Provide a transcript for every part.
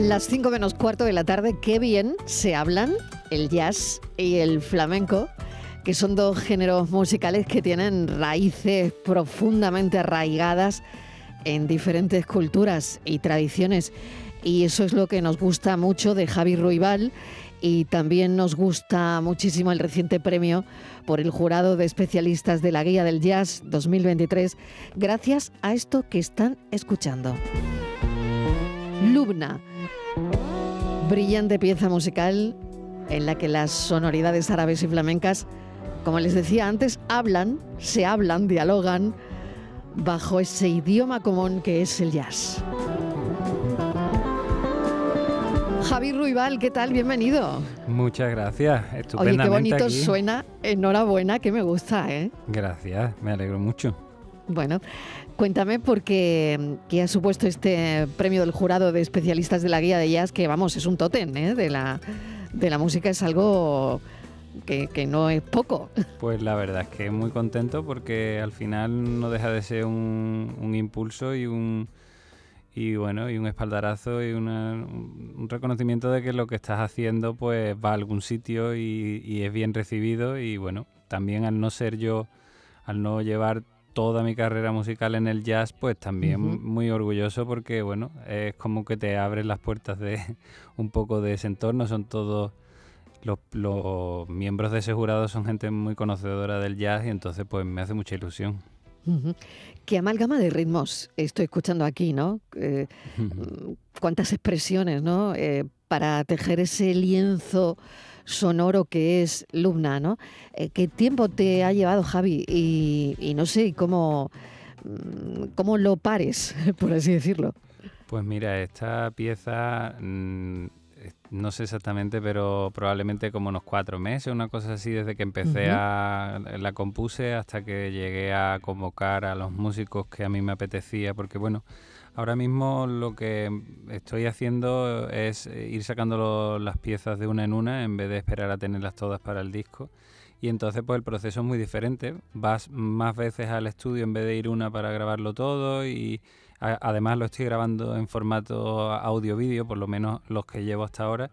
Las 5 menos cuarto de la tarde, qué bien se hablan el jazz y el flamenco, que son dos géneros musicales que tienen raíces profundamente arraigadas en diferentes culturas y tradiciones. Y eso es lo que nos gusta mucho de Javi Ruibal y también nos gusta muchísimo el reciente premio por el jurado de especialistas de la Guía del Jazz 2023, gracias a esto que están escuchando. Lubna Brillante pieza musical en la que las sonoridades árabes y flamencas, como les decía antes, hablan, se hablan, dialogan bajo ese idioma común que es el jazz. Javi Ruibal, ¿qué tal? Bienvenido. Muchas gracias. Oye, qué bonito suena. Enhorabuena, que me gusta, ¿eh? Gracias, me alegro mucho. Bueno, cuéntame por qué, ha supuesto este premio del jurado de especialistas de la guía de jazz, que vamos, es un tótem ¿eh? de, la, de la música, es algo que, no es poco. Pues la verdad es que muy contento porque al final no deja de ser un, impulso y un y bueno y un espaldarazo y un reconocimiento de que lo que estás haciendo pues va a algún sitio y, y es bien recibido y bueno también al no ser yo al no llevar toda mi carrera musical en el jazz, pues también muy orgulloso porque, bueno, es como que te abren las puertas de un poco de ese entorno. Son todos los, miembros de ese jurado, son gente muy conocedora del jazz y entonces, pues me hace mucha ilusión. Qué amalgama de ritmos estoy escuchando aquí, ¿no? Eh, cuántas expresiones, ¿no? Eh, para tejer ese lienzo sonoro que es Lubna, ¿no? Eh, ¿Qué tiempo te ha llevado, Javi? Y, no sé cómo, mm, cómo lo pares, por así decirlo. Pues mira, esta pieza, mm, no sé exactamente, pero probablemente como unos cuatro meses, una cosa así, desde que empecé a la compuse hasta que llegué a convocar a los músicos que a mí me apetecía, porque bueno, Ahora mismo lo que estoy haciendo es ir sacando las piezas de una en una en vez de esperar a tenerlas todas para el disco. Y entonces pues el proceso es muy diferente. Vas más veces al estudio en vez de ir una para grabarlo todo y además lo estoy grabando en formato audio-vídeo, por lo menos los que llevo hasta ahora.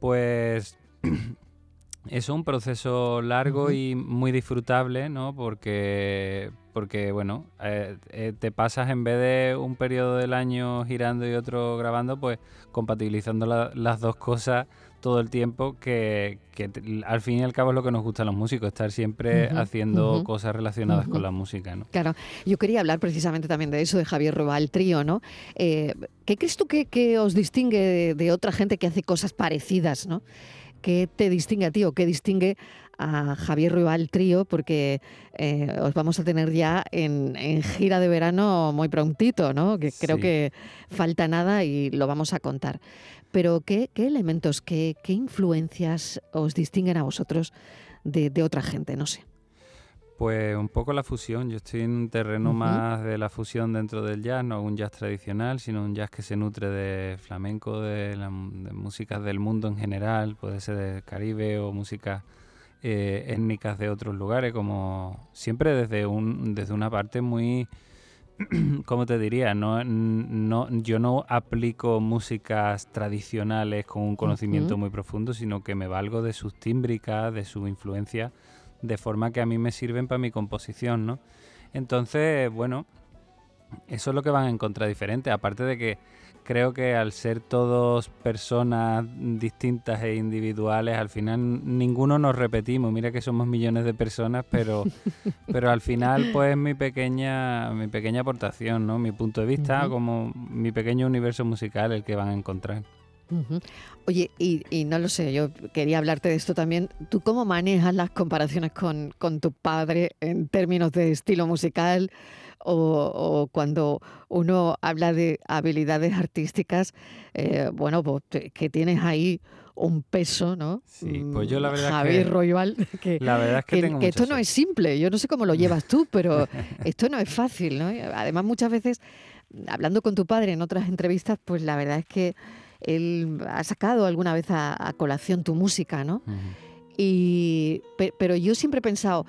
Pues es un proceso largo y muy disfrutable, ¿no? Porque porque bueno, eh, eh, te pasas en vez de un periodo del año girando y otro grabando, pues compatibilizando las dos cosas todo el tiempo, que, al fin y al cabo es lo que nos gusta a los músicos, estar siempre haciendo cosas relacionadas con la música. ¿no? Claro, yo quería hablar precisamente también de eso, de Javier Robal Trío, ¿no? Eh, ¿Qué crees tú que, os distingue de, de, otra gente que hace cosas parecidas, ¿no? ¿Qué te distingue a ti o qué distingue a Javier Ruibal Trío? Porque eh, os vamos a tener ya en, gira de verano muy prontito, ¿no? Que creo que falta nada y lo vamos a contar. Pero ¿qué, elementos, qué, influencias os distinguen a vosotros de, otra gente? No sé. Pues un poco la fusión. Yo estoy en un terreno más de la fusión dentro del jazz, no un jazz tradicional, sino un jazz que se nutre de flamenco, de, la, de músicas del mundo en general, puede ser del Caribe o música eh, étnicas de otros lugares, como siempre desde, un, desde una parte muy, ¿cómo te diría? No, no, yo no aplico músicas tradicionales con un conocimiento muy profundo, sino que me valgo de sus tímbricas, de su influencia de forma que a mí me sirven para mi composición, ¿no? Entonces, bueno, eso es lo que van a encontrar diferente, aparte de que creo que al ser todos personas distintas e individuales, al final ninguno nos repetimos. Mira que somos millones de personas, pero, pero al final, pues mi pequeña, mi pequeña aportación, ¿no? Mi punto de vista, como mi pequeño universo musical, el que van a encontrar. Oye, y, no lo sé, yo quería hablarte de esto también. ¿Tú cómo manejas las comparaciones con, con tu padre en términos de estilo musical? O, cuando uno habla de habilidades artísticas, eh, bueno, pues que tienes ahí un peso, ¿no? Sí, pues yo la verdad Javier que, Royal, que, la verdad es que, que esto no es simple. Yo no sé cómo lo llevas tú, pero esto no es fácil, ¿no? Además, muchas veces, hablando con tu padre en otras entrevistas, pues la verdad es que él ha sacado alguna vez a, colación tu música, ¿no? y, pero yo siempre he pensado,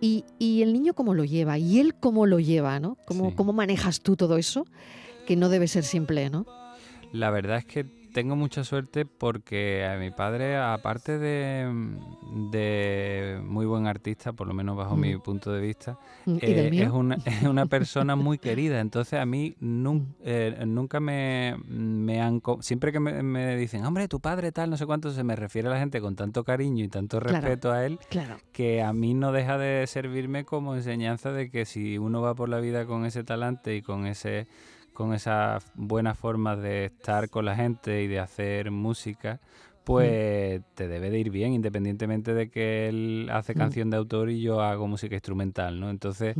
y, el niño cómo lo lleva, y él cómo lo lleva, ¿no? ¿Cómo, ¿Cómo manejas tú todo eso? Que no debe ser simple, ¿no? La verdad es que tengo mucha suerte porque a mi padre, aparte de, muy buen artista, por lo menos bajo mi mm. punto de vista, mm, eh, es, una, es, una, persona muy querida. Entonces a mí mm. eh, nunca me, han... Siempre que me, dicen, hombre, tu padre tal, no sé cuánto, se me refiere a la gente con tanto cariño y tanto respeto a él, que a mí no deja de servirme como enseñanza de que si uno va por la vida con ese talante y con ese con esas buenas formas de estar con la gente y de hacer música, pues te debe de ir bien, independientemente de que él hace canción de autor y yo hago música instrumental, ¿no? Entonces,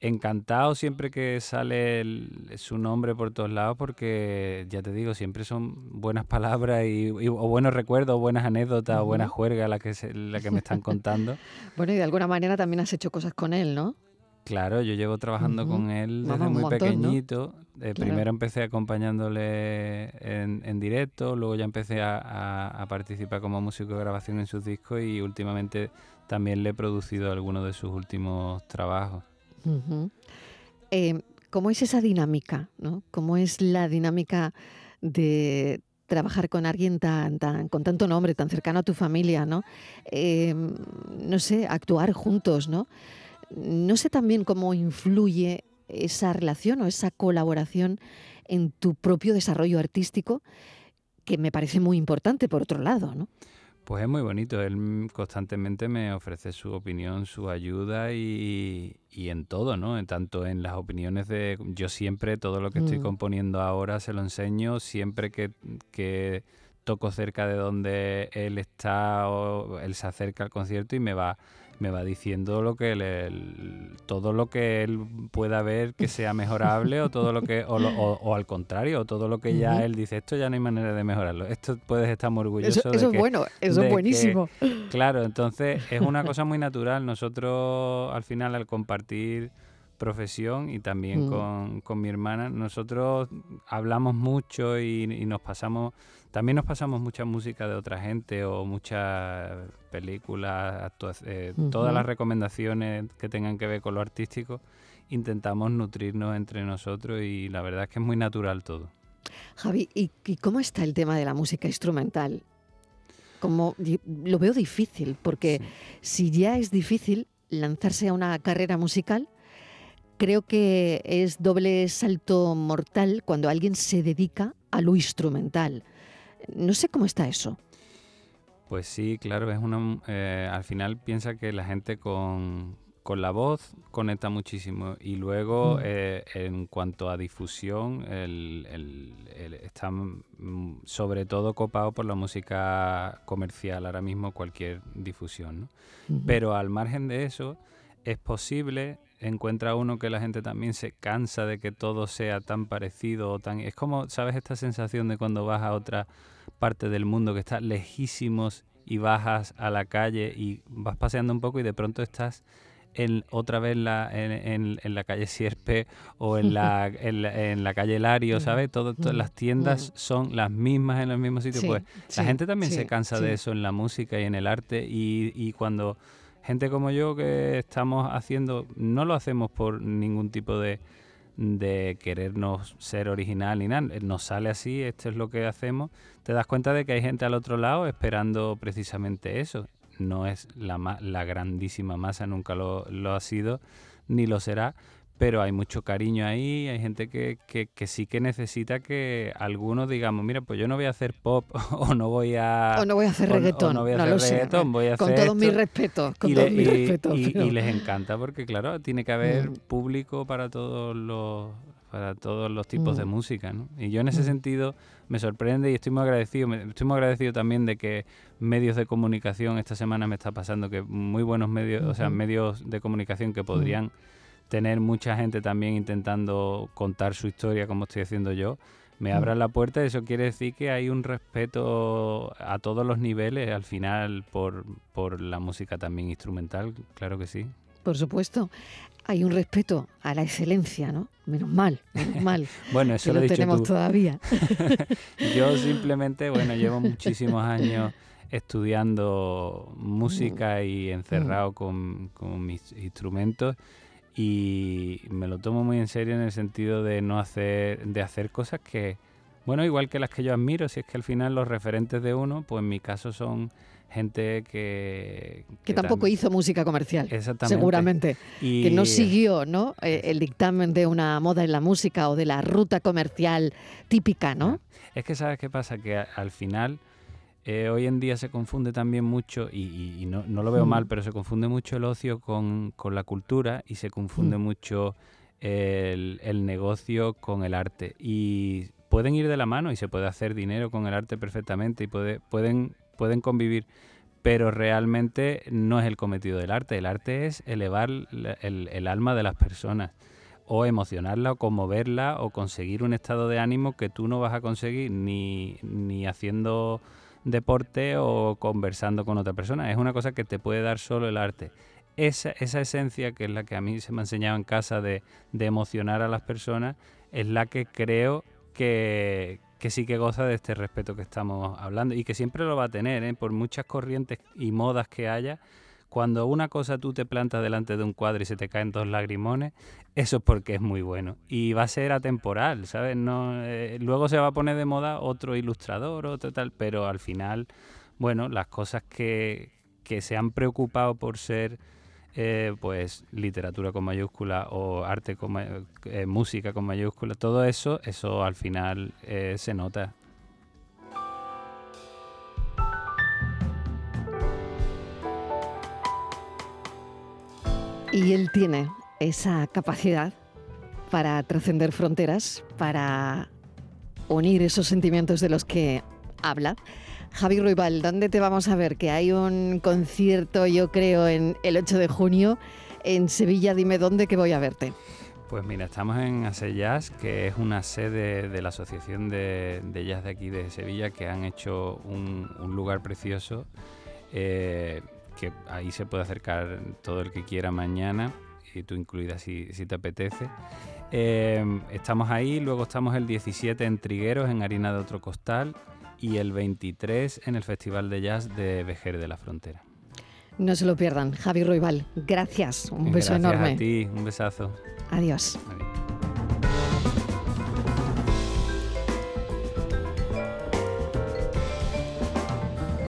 encantado siempre que sale su nombre por todos lados, porque ya te digo, siempre son buenas palabras y, o buenos recuerdos, buenas anécdotas, o buenas juergas la que, la que me están contando. bueno, y de alguna manera también has hecho cosas con él, ¿no? Claro, yo llevo trabajando con él desde muy pequeñito. Eh, primero empecé acompañándole en, directo, luego ya empecé a, participar como músico de grabación en sus discos y últimamente también le he producido algunos de sus últimos trabajos. Eh, ¿Cómo es esa dinámica? ¿no? ¿Cómo es la dinámica de trabajar con alguien tan, tan, con tanto nombre, tan cercano a tu familia, ¿no? Eh, no sé, actuar juntos, ¿no? No sé también cómo influye esa relación o esa colaboración en tu propio desarrollo artístico, que me parece muy importante por otro lado, ¿no? Pues es muy bonito, él constantemente me ofrece su opinión, su ayuda y, en todo, ¿no? Tanto en las opiniones de... Yo siempre, todo lo que estoy mm. componiendo ahora se lo enseño, siempre que, que toco cerca de donde él está o él se acerca al concierto y me va me va diciendo lo que todo lo que él pueda ver que sea mejorable o todo lo que o, al contrario todo lo que ya él dice esto ya no hay manera de mejorarlo esto puedes estar muy orgulloso eso, eso es bueno eso es buenísimo. Claro entonces es una cosa muy natural. Nosotros al final al compartir profesión y también con, con, mi hermana nosotros hablamos mucho y, y nos pasamos también nos pasamos mucha música de otra gente o muchas películas, eh, todas las recomendaciones que tengan que ver con lo artístico, intentamos nutrirnos entre nosotros y la verdad es que es muy natural todo. Javi, ¿y, cómo está el tema de la música instrumental? Como lo veo difícil, porque si ya es difícil lanzarse a una carrera musical, creo que es doble salto mortal cuando alguien se dedica a lo instrumental. No sé cómo está eso. Pues sí, claro, es una, eh, al final piensa que la gente con, la voz conecta muchísimo y luego mm. eh, en cuanto a difusión el, está mm, sobre todo copado por la música comercial ahora mismo cualquier difusión, Pero al margen de eso es posible encuentra uno que la gente también se cansa de que todo sea tan parecido o tan es como sabes esta sensación de cuando vas a otra parte del mundo que está lejísimos y bajas a la calle y vas paseando un poco y de pronto estás en, otra vez la, en, en, la calle Sierpe o en la, en la, calle Lario, ¿sabes? Todas las tiendas son las mismas en el mismo sitio. pues la gente también se cansa de eso en la música y en el arte y, y cuando gente como yo que estamos haciendo, no lo hacemos por ningún tipo de, de querernos ser original ni nada, nos sale así, esto es lo que hacemos, te das cuenta de que hay gente al otro lado esperando precisamente eso. No es la, la grandísima masa, nunca lo, lo ha sido, ni lo será, pero hay mucho cariño ahí, hay gente que, que, sí que necesita que algunos digamos, mira, pues yo no voy a hacer pop o no voy a... O no voy a hacer reggaetón, no, voy a hacer reggaetón, voy a con todos mis respetos, con todos mis respetos. Y, les encanta porque, claro, tiene que haber mm. público para todos los para todos los tipos de mm. música, ¿no? Y yo en ese mm. sentido me sorprende y estoy muy agradecido, estoy muy agradecido también de que medios de comunicación esta semana me está pasando que muy buenos medios, o sea, medios de comunicación que podrían tener mucha gente también intentando contar su historia como estoy haciendo yo, me mm. abran la puerta. Eso quiere decir que hay un respeto a todos los niveles al final por, por la música también instrumental, claro que sí. Por supuesto. Hay un respeto a la excelencia, ¿no? Menos mal, menos mal. bueno, eso lo, lo tenemos todavía. Yo simplemente, bueno, llevo muchísimos años estudiando música y encerrado mm. con, con mis instrumentos y me lo tomo muy en serio en el sentido de no hacer de hacer cosas que bueno igual que las que yo admiro si es que al final los referentes de uno pues en mi caso son gente que que, tampoco hizo música comercial seguramente que no siguió no eh, el dictamen de una moda en la música o de la ruta comercial típica no es que sabes qué pasa que al final eh, hoy en día se confunde también mucho, y, no, lo veo mm. mal, pero se confunde mucho el ocio con, la cultura y se confunde mm. mucho el, negocio con el arte. Y pueden ir de la mano y se puede hacer dinero con el arte perfectamente y puede, pueden, pueden convivir, pero realmente no es el cometido del arte. El arte es elevar el, el alma de las personas o emocionarla o conmoverla o conseguir un estado de ánimo que tú no vas a conseguir ni, ni haciendo deporte o conversando con otra persona. Es una cosa que te puede dar solo el arte. Esa, esa esencia, que es la que a mí se me ha enseñado en casa de, emocionar a las personas, es la que creo que, sí que goza de este respeto que estamos hablando y que siempre lo va a tener, ¿eh? por muchas corrientes y modas que haya. Cuando una cosa tú te plantas delante de un cuadro y se te caen dos lagrimones, eso es porque es muy bueno. Y va a ser atemporal, ¿sabes? No, eh, luego se va a poner de moda otro ilustrador, otro tal, pero al final, bueno, las cosas que, que se han preocupado por ser eh, pues literatura con mayúscula o arte con eh, música con mayúscula, todo eso, eso al final se nota. Y él tiene esa capacidad para trascender fronteras, para unir esos sentimientos de los que habla. Javi Ruibal, ¿dónde te vamos a ver? Que hay un concierto, yo creo, en el 8 de junio en Sevilla. Dime dónde que voy a verte. Pues mira, estamos en Jazz, que es una sede de la Asociación de, Jazz de aquí de Sevilla, que han hecho un, lugar precioso, eh, que ahí se puede acercar todo el que quiera mañana y tú incluida si, te apetece. Em, estamos ahí, luego estamos el 17 en Trigueros, en Harina de Otro Costal, y el 23 en el Festival de Jazz de Vejer de la Frontera. No se lo pierdan. Javi Roibal, gracias. Un beso enorme. A ti, un besazo. Adiós. Adiós.